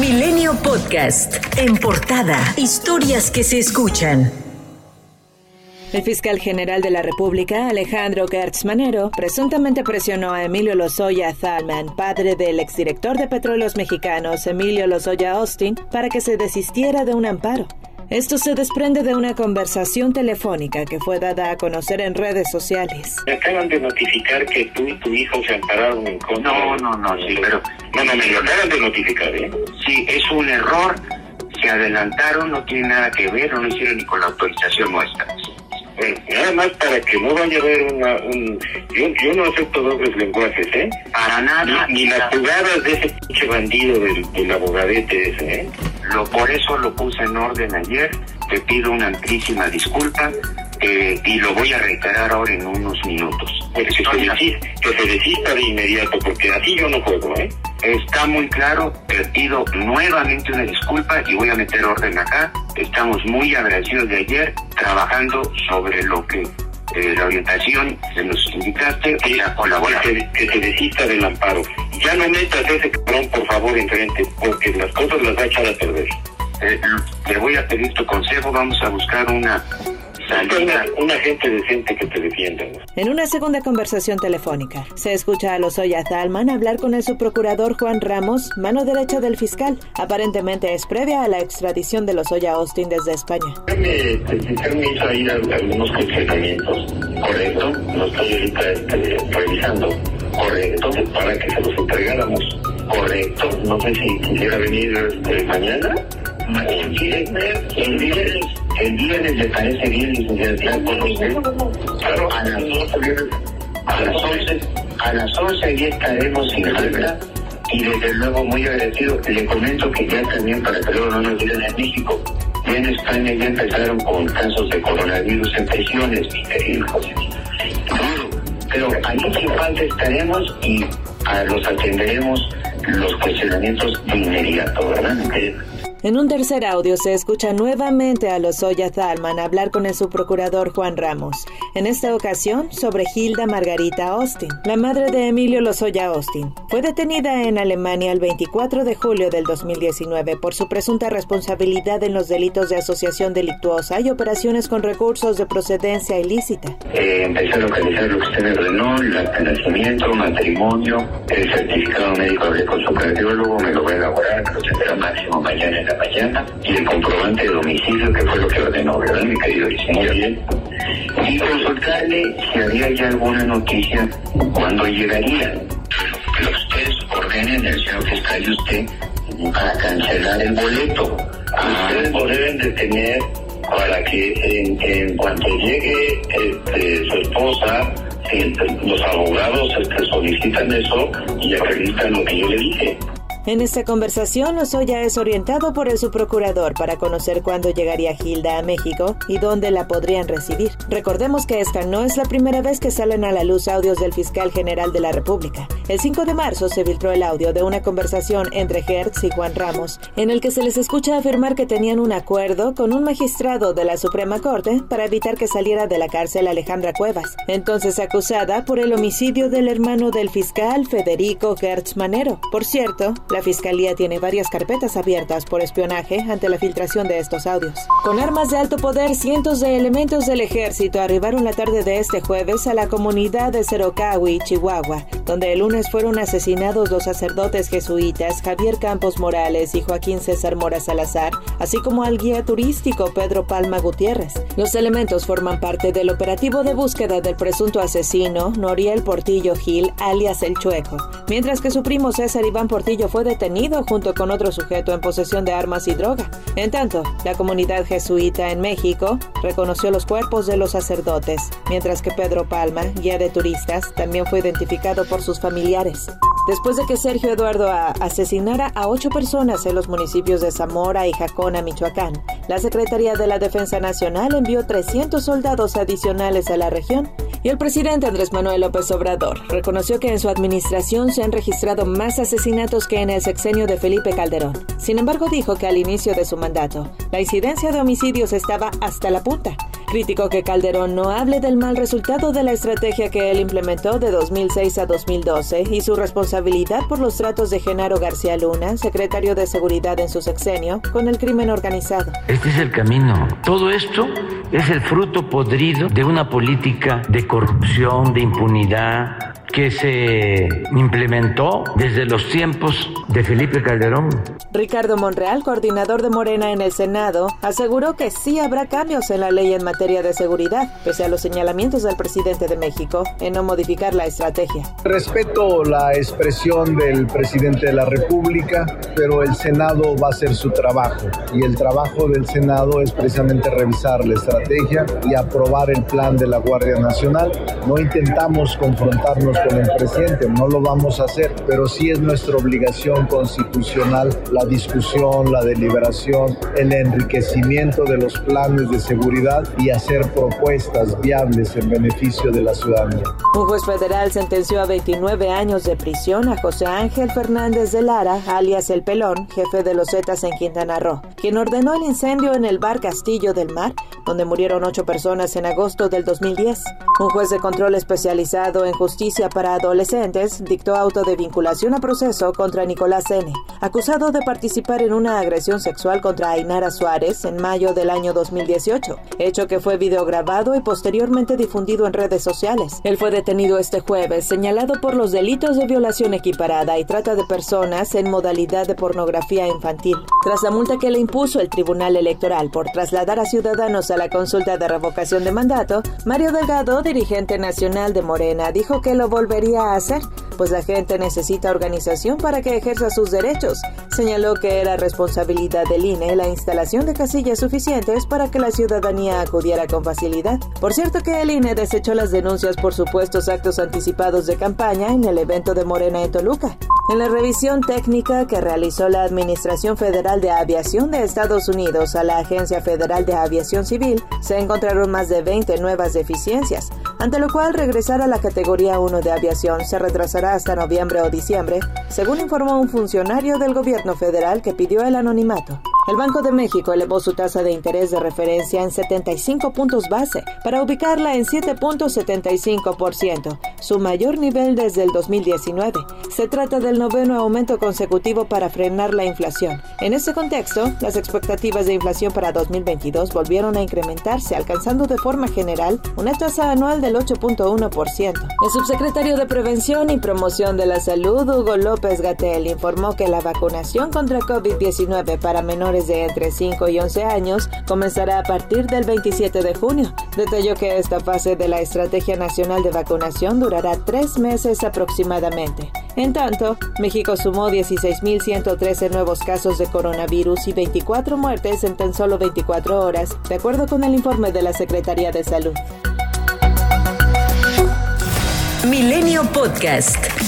Milenio Podcast. En portada. Historias que se escuchan. El fiscal general de la República, Alejandro Gertz Manero, presuntamente presionó a Emilio Lozoya Thalman, padre del exdirector de Petróleos Mexicanos, Emilio Lozoya Austin, para que se desistiera de un amparo. Esto se desprende de una conversación telefónica que fue dada a conocer en redes sociales. Me acaban de notificar que tú y tu hijo se ampararon en contra. No, no, no, sí, pero... No, no, me lo acaban de notificar, ¿eh? Sí, es un error. Se adelantaron, no tiene nada que ver, no lo hicieron ni con la autorización nuestra. Bueno, nada más para que no vaya a haber una, un... Yo, yo no acepto dobles lenguajes, ¿eh? Para nada. Ni, ni las jugadas de ese pinche bandido del, del abogadete ese, ¿eh? Lo, por eso lo puse en orden ayer. Te pido una amplísima disculpa eh, y lo voy a reiterar ahora en unos minutos. Pues que, se desista, que se desista de inmediato, porque así yo no juego, ¿eh? Está muy claro, te pido nuevamente una disculpa y voy a meter orden acá. Estamos muy agradecidos de ayer trabajando sobre lo que eh, la orientación que nos indicaste y la colaboración. Que, que, se desista del amparo. Ya no metas a ese cabrón, por favor, enfrente, porque las cosas las va a echar a perder. Eh, le voy a pedir tu consejo, vamos a buscar una una, una, gente decente que te defienda. En una segunda conversación telefónica, se escucha a Lozoya Talman hablar con el subprocurador Juan Ramos, mano derecha del fiscal. Aparentemente es previa a la extradición de Lozoya Austin desde España. Me, me hizo ir a algunos cuestionamientos, correcto, no estoy ahorita este, revisando, correcto, para que se los entregáramos, correcto, no sé si quisiera venir este, mañana. El viernes, el viernes, le parece bien, licenciado. Claro, a las 11, a las 11, a las 11 ya estaremos sin falta y desde luego muy agradecido. Le comento que ya también, para que luego no nos digan en México, ya en España ya empezaron con casos de coronavirus en prisiones, mi querido. Pero ahí sin falta estaremos y a los atenderemos los cuestionamientos de inmediato, ¿verdad? En un tercer audio se escucha nuevamente a Lozoya Thalman hablar con el subprocurador Juan Ramos, en esta ocasión sobre Hilda Margarita Austin, la madre de Emilio Lozoya Austin. Fue detenida en Alemania el 24 de julio del 2019 por su presunta responsabilidad en los delitos de asociación delictuosa y operaciones con recursos de procedencia ilícita. Eh, a localizar lo que usted el de nacimiento, matrimonio, el certificado médico hablé con su cardiólogo, me lo voy a elaborar, lo tendrá máximo mañana en mañana y el comprobante de domicilio que fue lo que ordenó, ¿verdad, mi querido? Bien. Y consultarle si había ya alguna noticia cuando llegaría. Que ustedes ordenen, el señor fiscal y usted, para cancelar el boleto. Ustedes lo deben de tener para que en, en cuanto llegue este, su esposa, los abogados este, solicitan eso y acreditan lo que yo le dije. En esta conversación, Lozoya es orientado por el subprocurador para conocer cuándo llegaría Hilda a México y dónde la podrían recibir. Recordemos que esta no es la primera vez que salen a la luz audios del fiscal general de la República. El 5 de marzo se filtró el audio de una conversación entre Hertz y Juan Ramos, en el que se les escucha afirmar que tenían un acuerdo con un magistrado de la Suprema Corte para evitar que saliera de la cárcel Alejandra Cuevas, entonces acusada por el homicidio del hermano del fiscal Federico Gertz Manero. Por cierto, la Fiscalía tiene varias carpetas abiertas por espionaje ante la filtración de estos audios. Con armas de alto poder, cientos de elementos del ejército arribaron la tarde de este jueves a la comunidad de Cerocawi, Chihuahua, donde el lunes fueron asesinados los sacerdotes jesuitas Javier Campos Morales y Joaquín César Mora Salazar, así como al guía turístico Pedro Palma Gutiérrez. Los elementos forman parte del operativo de búsqueda del presunto asesino Noriel Portillo Gil, alias El Chueco, mientras que su primo César Iván Portillo fue detenido junto con otro sujeto en posesión de armas y droga. En tanto, la comunidad jesuita en México reconoció los cuerpos de los sacerdotes, mientras que Pedro Palma, guía de turistas, también fue identificado por sus familiares. Después de que Sergio Eduardo A. asesinara a ocho personas en los municipios de Zamora y Jacona, Michoacán, la Secretaría de la Defensa Nacional envió 300 soldados adicionales a la región y el presidente Andrés Manuel López Obrador reconoció que en su administración se han registrado más asesinatos que en el sexenio de Felipe Calderón. Sin embargo, dijo que al inicio de su mandato, la incidencia de homicidios estaba hasta la punta. Crítico que Calderón no hable del mal resultado de la estrategia que él implementó de 2006 a 2012 y su responsabilidad por los tratos de Genaro García Luna, secretario de Seguridad en su sexenio, con el crimen organizado. Este es el camino. Todo esto es el fruto podrido de una política de corrupción, de impunidad, que se implementó desde los tiempos de Felipe Calderón. Ricardo Monreal, coordinador de Morena en el Senado, aseguró que sí habrá cambios en la ley en materia de seguridad, pese a los señalamientos del presidente de México en no modificar la estrategia. Respeto la expresión del presidente de la República, pero el Senado va a hacer su trabajo y el trabajo del Senado es precisamente revisar la estrategia y aprobar el plan de la Guardia Nacional. No intentamos confrontarnos con el presidente, no lo vamos a hacer, pero sí es nuestra obligación constitucional la discusión, la deliberación, el enriquecimiento de los planes de seguridad y hacer propuestas viables en beneficio de la ciudadanía. Un juez federal sentenció a 29 años de prisión a José Ángel Fernández de Lara, alias El Pelón, jefe de los Zetas en Quintana Roo, quien ordenó el incendio en el bar Castillo del Mar, donde murieron ocho personas en agosto del 2010. Un juez de control especializado en justicia para adolescentes dictó auto de vinculación a proceso contra Nicolás N., acusado de participar en una agresión sexual contra Ainara Suárez en mayo del año 2018, hecho que fue videograbado y posteriormente difundido en redes sociales. Él fue detenido este jueves, señalado por los delitos de violación equiparada y trata de personas en modalidad de pornografía infantil. Tras la multa que le impuso el Tribunal Electoral por trasladar a ciudadanos a la consulta de revocación de mandato, Mario Delgado, dirigente nacional de Morena, dijo que lo volvería a hacer, pues la gente necesita organización para que ejerza sus derechos. Señaló que era responsabilidad del INE la instalación de casillas suficientes para que la ciudadanía acudiera con facilidad. Por cierto que el INE desechó las denuncias por supuestos actos anticipados de campaña en el evento de Morena en Toluca. En la revisión técnica que realizó la Administración Federal de Aviación de Estados Unidos a la Agencia Federal de Aviación Civil, se encontraron más de 20 nuevas deficiencias, ante lo cual regresar a la categoría 1 de aviación se retrasará hasta noviembre o diciembre, según informó un funcionario del gobierno federal que pidió el anonimato. El Banco de México elevó su tasa de interés de referencia en 75 puntos base para ubicarla en 7.75%, su mayor nivel desde el 2019. Se trata del noveno aumento consecutivo para frenar la inflación. En este contexto, las expectativas de inflación para 2022 volvieron a incrementarse, alcanzando de forma general una tasa anual del 8.1%. El subsecretario de Prevención y Promoción de la Salud, Hugo López Gatel, informó que la vacunación contra COVID-19 para de entre 5 y 11 años comenzará a partir del 27 de junio. Detalló que esta fase de la Estrategia Nacional de Vacunación durará tres meses aproximadamente. En tanto, México sumó 16.113 nuevos casos de coronavirus y 24 muertes en tan solo 24 horas, de acuerdo con el informe de la Secretaría de Salud. Milenio Podcast.